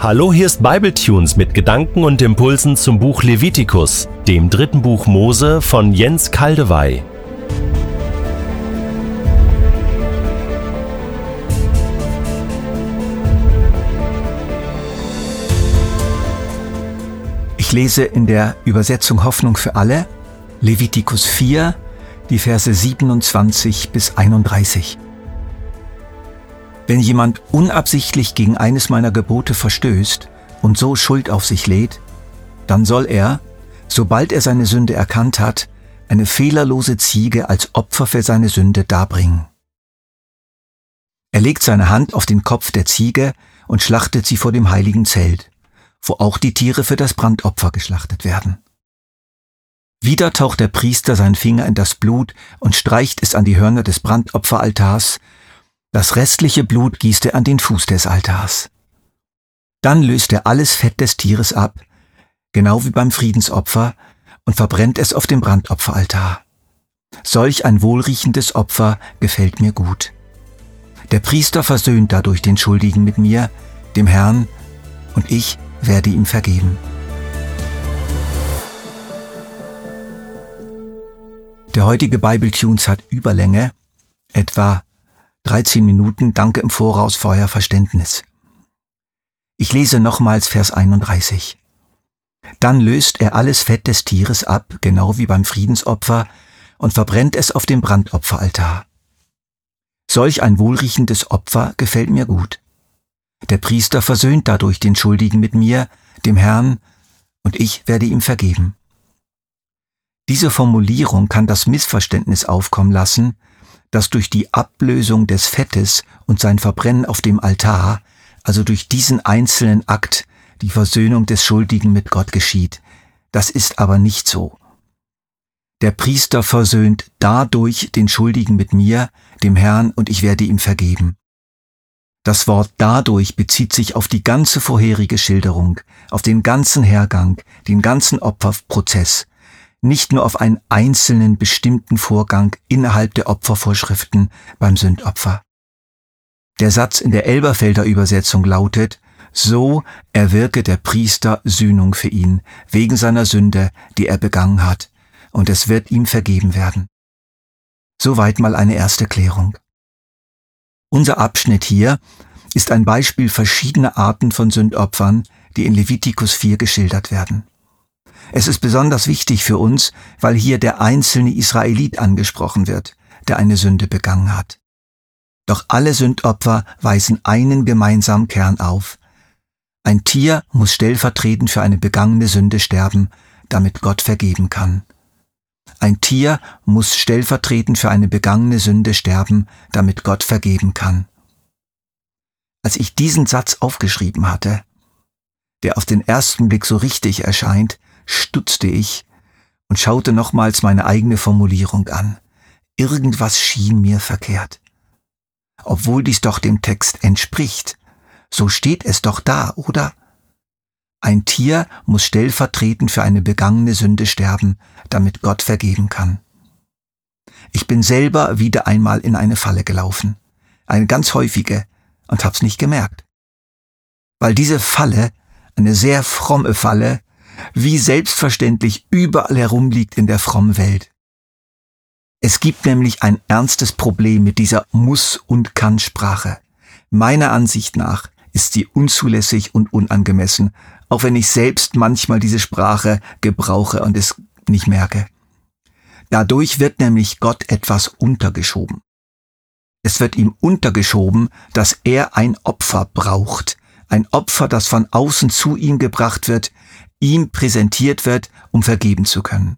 Hallo, hier ist Bibletunes mit Gedanken und Impulsen zum Buch Levitikus, dem dritten Buch Mose von Jens Kaldewey. Ich lese in der Übersetzung Hoffnung für alle Levitikus 4, die Verse 27 bis 31. Wenn jemand unabsichtlich gegen eines meiner Gebote verstößt und so Schuld auf sich lädt, dann soll er, sobald er seine Sünde erkannt hat, eine fehlerlose Ziege als Opfer für seine Sünde darbringen. Er legt seine Hand auf den Kopf der Ziege und schlachtet sie vor dem heiligen Zelt, wo auch die Tiere für das Brandopfer geschlachtet werden. Wieder taucht der Priester seinen Finger in das Blut und streicht es an die Hörner des Brandopferaltars das restliche Blut gießt er an den Fuß des Altars. Dann löst er alles Fett des Tieres ab, genau wie beim Friedensopfer, und verbrennt es auf dem Brandopferaltar. Solch ein wohlriechendes Opfer gefällt mir gut. Der Priester versöhnt dadurch den Schuldigen mit mir, dem Herrn, und ich werde ihm vergeben. Der heutige Bible Tunes hat Überlänge, etwa 13 Minuten, danke im Voraus für euer Verständnis. Ich lese nochmals Vers 31. Dann löst er alles Fett des Tieres ab, genau wie beim Friedensopfer, und verbrennt es auf dem Brandopferaltar. Solch ein wohlriechendes Opfer gefällt mir gut. Der Priester versöhnt dadurch den Schuldigen mit mir, dem Herrn, und ich werde ihm vergeben. Diese Formulierung kann das Missverständnis aufkommen lassen, dass durch die Ablösung des Fettes und sein Verbrennen auf dem Altar, also durch diesen einzelnen Akt, die Versöhnung des Schuldigen mit Gott geschieht. Das ist aber nicht so. Der Priester versöhnt dadurch den Schuldigen mit mir, dem Herrn, und ich werde ihm vergeben. Das Wort dadurch bezieht sich auf die ganze vorherige Schilderung, auf den ganzen Hergang, den ganzen Opferprozess, nicht nur auf einen einzelnen bestimmten Vorgang innerhalb der Opfervorschriften beim Sündopfer. Der Satz in der Elberfelder Übersetzung lautet, so erwirke der Priester Sühnung für ihn, wegen seiner Sünde, die er begangen hat, und es wird ihm vergeben werden. Soweit mal eine erste Klärung. Unser Abschnitt hier ist ein Beispiel verschiedener Arten von Sündopfern, die in Levitikus 4 geschildert werden. Es ist besonders wichtig für uns, weil hier der einzelne Israelit angesprochen wird, der eine Sünde begangen hat. Doch alle Sündopfer weisen einen gemeinsamen Kern auf. Ein Tier muss stellvertretend für eine begangene Sünde sterben, damit Gott vergeben kann. Ein Tier muss stellvertretend für eine begangene Sünde sterben, damit Gott vergeben kann. Als ich diesen Satz aufgeschrieben hatte, der auf den ersten Blick so richtig erscheint, stutzte ich und schaute nochmals meine eigene Formulierung an. Irgendwas schien mir verkehrt. Obwohl dies doch dem Text entspricht, so steht es doch da, oder? Ein Tier muss stellvertretend für eine begangene Sünde sterben, damit Gott vergeben kann. Ich bin selber wieder einmal in eine Falle gelaufen, eine ganz häufige, und hab's nicht gemerkt. Weil diese Falle, eine sehr fromme Falle, wie selbstverständlich überall herumliegt in der frommen Welt. Es gibt nämlich ein ernstes Problem mit dieser Muss- und Kann-Sprache. Meiner Ansicht nach ist sie unzulässig und unangemessen, auch wenn ich selbst manchmal diese Sprache gebrauche und es nicht merke. Dadurch wird nämlich Gott etwas untergeschoben. Es wird ihm untergeschoben, dass er ein Opfer braucht, ein Opfer, das von außen zu ihm gebracht wird, ihm präsentiert wird, um vergeben zu können.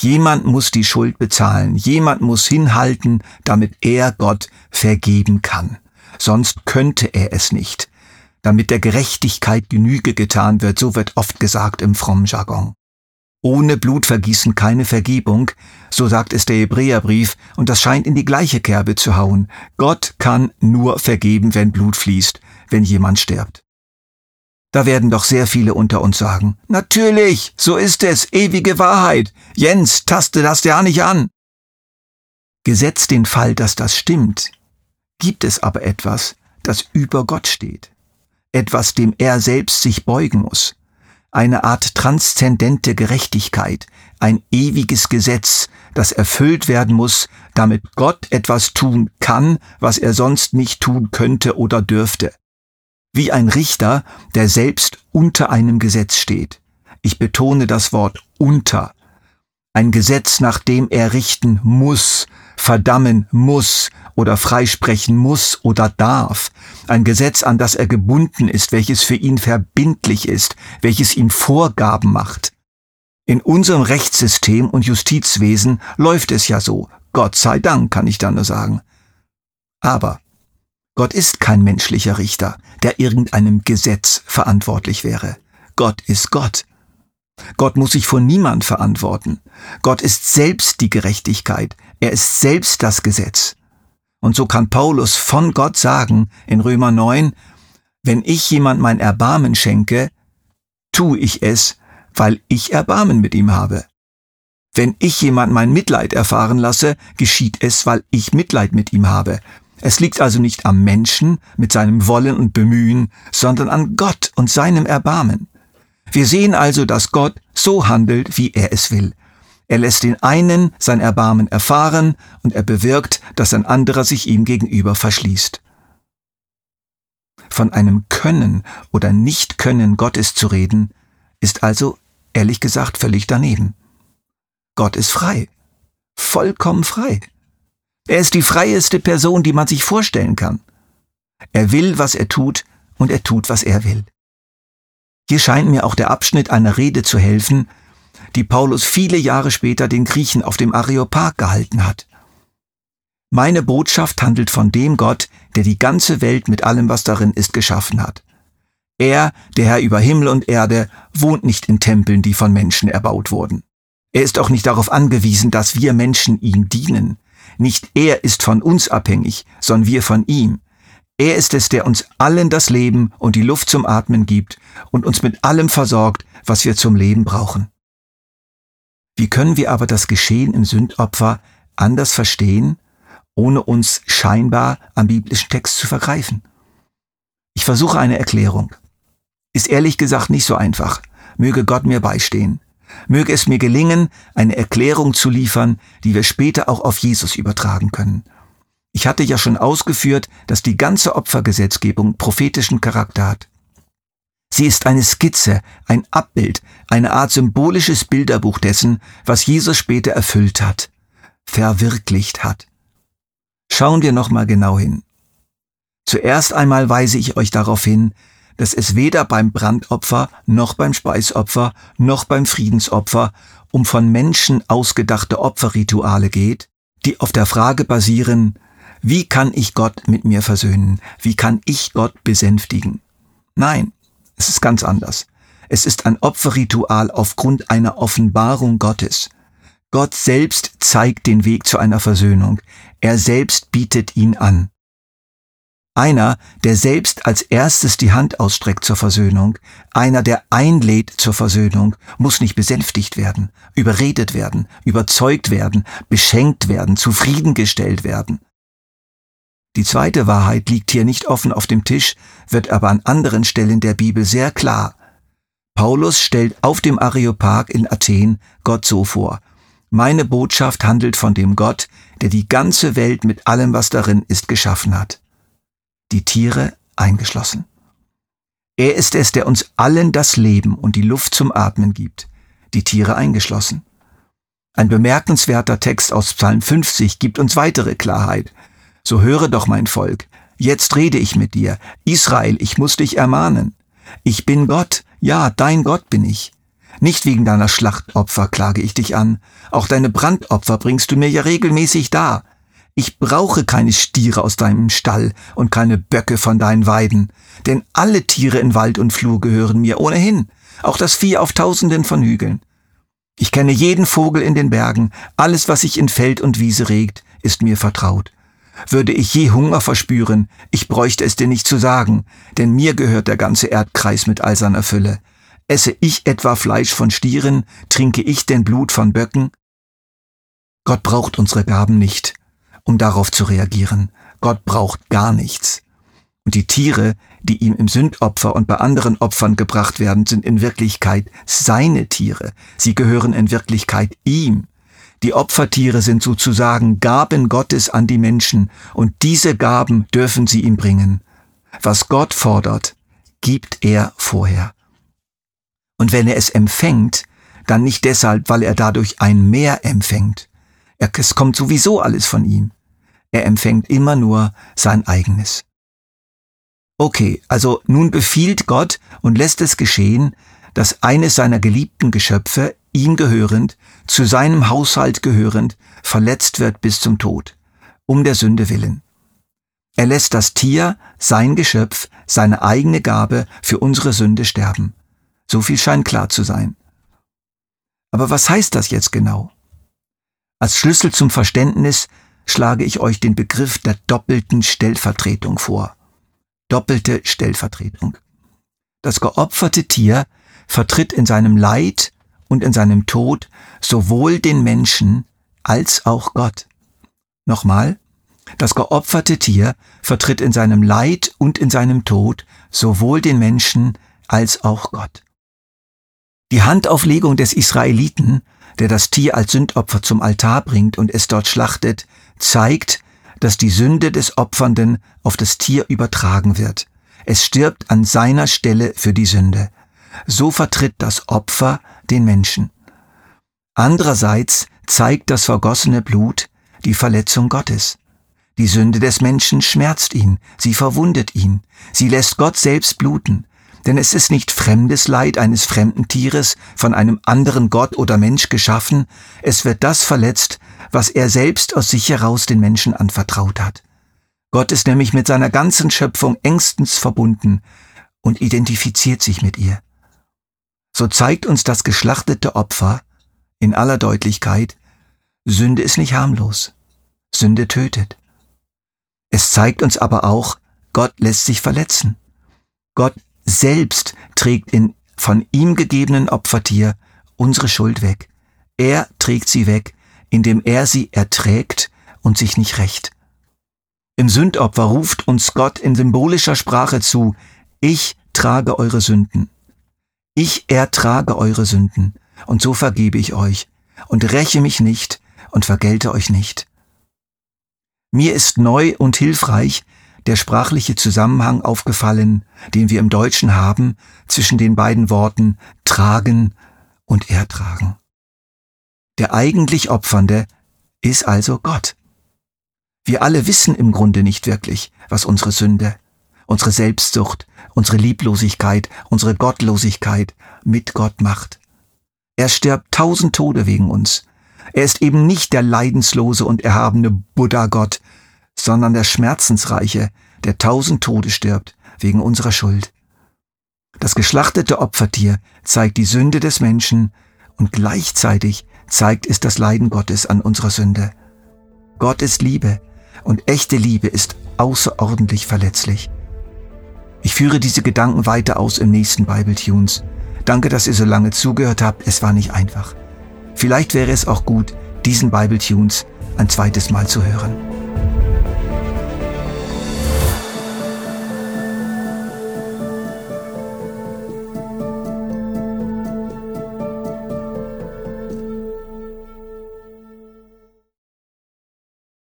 Jemand muss die Schuld bezahlen, jemand muss hinhalten, damit er Gott vergeben kann. Sonst könnte er es nicht. Damit der Gerechtigkeit Genüge getan wird, so wird oft gesagt im frommen Jargon. Ohne Blutvergießen keine Vergebung, so sagt es der Hebräerbrief, und das scheint in die gleiche Kerbe zu hauen. Gott kann nur vergeben, wenn Blut fließt, wenn jemand stirbt. Da werden doch sehr viele unter uns sagen, natürlich, so ist es, ewige Wahrheit. Jens, taste das ja nicht an. Gesetzt den Fall, dass das stimmt, gibt es aber etwas, das über Gott steht. etwas, dem er selbst sich beugen muss, eine Art transzendente Gerechtigkeit, ein ewiges Gesetz, das erfüllt werden muss, damit Gott etwas tun kann, was er sonst nicht tun könnte oder dürfte. Wie ein Richter, der selbst unter einem Gesetz steht. Ich betone das Wort unter. Ein Gesetz, nach dem er richten muss, verdammen muss oder freisprechen muss oder darf. Ein Gesetz, an das er gebunden ist, welches für ihn verbindlich ist, welches ihm Vorgaben macht. In unserem Rechtssystem und Justizwesen läuft es ja so. Gott sei Dank, kann ich da nur sagen. Aber Gott ist kein menschlicher Richter, der irgendeinem Gesetz verantwortlich wäre. Gott ist Gott. Gott muss sich vor niemand verantworten. Gott ist selbst die Gerechtigkeit. Er ist selbst das Gesetz. Und so kann Paulus von Gott sagen in Römer 9, wenn ich jemand mein Erbarmen schenke, tue ich es, weil ich Erbarmen mit ihm habe. Wenn ich jemand mein Mitleid erfahren lasse, geschieht es, weil ich Mitleid mit ihm habe. Es liegt also nicht am Menschen mit seinem Wollen und Bemühen, sondern an Gott und seinem Erbarmen. Wir sehen also, dass Gott so handelt, wie er es will. Er lässt den einen sein Erbarmen erfahren und er bewirkt, dass ein anderer sich ihm gegenüber verschließt. Von einem Können oder Nicht-Können Gottes zu reden, ist also, ehrlich gesagt, völlig daneben. Gott ist frei. Vollkommen frei. Er ist die freieste Person, die man sich vorstellen kann. Er will, was er tut, und er tut, was er will. Hier scheint mir auch der Abschnitt einer Rede zu helfen, die Paulus viele Jahre später den Griechen auf dem Areopag gehalten hat. Meine Botschaft handelt von dem Gott, der die ganze Welt mit allem, was darin ist, geschaffen hat. Er, der Herr über Himmel und Erde, wohnt nicht in Tempeln, die von Menschen erbaut wurden. Er ist auch nicht darauf angewiesen, dass wir Menschen ihm dienen. Nicht er ist von uns abhängig, sondern wir von ihm. Er ist es, der uns allen das Leben und die Luft zum Atmen gibt und uns mit allem versorgt, was wir zum Leben brauchen. Wie können wir aber das Geschehen im Sündopfer anders verstehen, ohne uns scheinbar am biblischen Text zu vergreifen? Ich versuche eine Erklärung. Ist ehrlich gesagt nicht so einfach. Möge Gott mir beistehen. Möge es mir gelingen, eine Erklärung zu liefern, die wir später auch auf Jesus übertragen können. Ich hatte ja schon ausgeführt, dass die ganze Opfergesetzgebung prophetischen Charakter hat. Sie ist eine Skizze, ein Abbild, eine Art symbolisches Bilderbuch dessen, was Jesus später erfüllt hat, verwirklicht hat. Schauen wir nochmal genau hin. Zuerst einmal weise ich euch darauf hin, dass es weder beim Brandopfer noch beim Speisopfer noch beim Friedensopfer um von Menschen ausgedachte Opferrituale geht, die auf der Frage basieren, wie kann ich Gott mit mir versöhnen? Wie kann ich Gott besänftigen? Nein, es ist ganz anders. Es ist ein Opferritual aufgrund einer Offenbarung Gottes. Gott selbst zeigt den Weg zu einer Versöhnung. Er selbst bietet ihn an. Einer, der selbst als erstes die Hand ausstreckt zur Versöhnung, einer, der einlädt zur Versöhnung, muss nicht besänftigt werden, überredet werden, überzeugt werden, beschenkt werden, zufriedengestellt werden. Die zweite Wahrheit liegt hier nicht offen auf dem Tisch, wird aber an anderen Stellen der Bibel sehr klar. Paulus stellt auf dem Areopag in Athen Gott so vor. Meine Botschaft handelt von dem Gott, der die ganze Welt mit allem, was darin ist, geschaffen hat. Die Tiere eingeschlossen. Er ist es, der uns allen das Leben und die Luft zum Atmen gibt, die Tiere eingeschlossen. Ein bemerkenswerter Text aus Psalm 50 gibt uns weitere Klarheit. So höre doch mein Volk, jetzt rede ich mit dir. Israel, ich muss dich ermahnen. Ich bin Gott, ja, dein Gott bin ich. Nicht wegen deiner Schlachtopfer klage ich dich an, auch deine Brandopfer bringst du mir ja regelmäßig dar. Ich brauche keine Stiere aus deinem Stall und keine Böcke von deinen Weiden, denn alle Tiere in Wald und Flur gehören mir ohnehin, auch das Vieh auf tausenden von Hügeln. Ich kenne jeden Vogel in den Bergen, alles, was sich in Feld und Wiese regt, ist mir vertraut. Würde ich je Hunger verspüren, ich bräuchte es dir nicht zu sagen, denn mir gehört der ganze Erdkreis mit all seiner Fülle. Esse ich etwa Fleisch von Stieren, trinke ich denn Blut von Böcken? Gott braucht unsere Gaben nicht, um darauf zu reagieren. Gott braucht gar nichts. Und die Tiere, die ihm im Sündopfer und bei anderen Opfern gebracht werden, sind in Wirklichkeit seine Tiere. Sie gehören in Wirklichkeit ihm. Die Opfertiere sind sozusagen Gaben Gottes an die Menschen und diese Gaben dürfen sie ihm bringen. Was Gott fordert, gibt er vorher. Und wenn er es empfängt, dann nicht deshalb, weil er dadurch ein Mehr empfängt. Es kommt sowieso alles von ihm. Er empfängt immer nur sein eigenes. Okay, also nun befiehlt Gott und lässt es geschehen, dass eines seiner geliebten Geschöpfe, ihm gehörend, zu seinem Haushalt gehörend, verletzt wird bis zum Tod, um der Sünde willen. Er lässt das Tier, sein Geschöpf, seine eigene Gabe für unsere Sünde sterben. So viel scheint klar zu sein. Aber was heißt das jetzt genau? Als Schlüssel zum Verständnis schlage ich euch den Begriff der doppelten Stellvertretung vor. Doppelte Stellvertretung. Das geopferte Tier vertritt in seinem Leid und in seinem Tod sowohl den Menschen als auch Gott. Nochmal, das geopferte Tier vertritt in seinem Leid und in seinem Tod sowohl den Menschen als auch Gott. Die Handauflegung des Israeliten, der das Tier als Sündopfer zum Altar bringt und es dort schlachtet, zeigt, dass die Sünde des Opfernden auf das Tier übertragen wird. Es stirbt an seiner Stelle für die Sünde. So vertritt das Opfer den Menschen. Andererseits zeigt das vergossene Blut die Verletzung Gottes. Die Sünde des Menschen schmerzt ihn, sie verwundet ihn, sie lässt Gott selbst bluten, denn es ist nicht fremdes Leid eines fremden Tieres von einem anderen Gott oder Mensch geschaffen, es wird das verletzt, was er selbst aus sich heraus den Menschen anvertraut hat. Gott ist nämlich mit seiner ganzen Schöpfung engstens verbunden und identifiziert sich mit ihr. So zeigt uns das geschlachtete Opfer in aller Deutlichkeit, Sünde ist nicht harmlos, Sünde tötet. Es zeigt uns aber auch, Gott lässt sich verletzen. Gott selbst trägt in von ihm gegebenen Opfertier unsere Schuld weg. Er trägt sie weg, indem er sie erträgt und sich nicht rächt. Im Sündopfer ruft uns Gott in symbolischer Sprache zu, ich trage eure Sünden. Ich ertrage eure Sünden, und so vergebe ich euch, und räche mich nicht und vergelte euch nicht. Mir ist neu und hilfreich, der sprachliche Zusammenhang aufgefallen, den wir im Deutschen haben zwischen den beiden Worten tragen und ertragen. Der eigentlich Opfernde ist also Gott. Wir alle wissen im Grunde nicht wirklich, was unsere Sünde, unsere Selbstsucht, unsere Lieblosigkeit, unsere Gottlosigkeit mit Gott macht. Er stirbt tausend Tode wegen uns. Er ist eben nicht der leidenslose und erhabene Buddha-Gott, sondern der Schmerzensreiche, der tausend Tode stirbt wegen unserer Schuld. Das geschlachtete Opfertier zeigt die Sünde des Menschen und gleichzeitig zeigt es das Leiden Gottes an unserer Sünde. Gott ist Liebe und echte Liebe ist außerordentlich verletzlich. Ich führe diese Gedanken weiter aus im nächsten Bible Tunes. Danke, dass ihr so lange zugehört habt. Es war nicht einfach. Vielleicht wäre es auch gut, diesen Bible Tunes ein zweites Mal zu hören.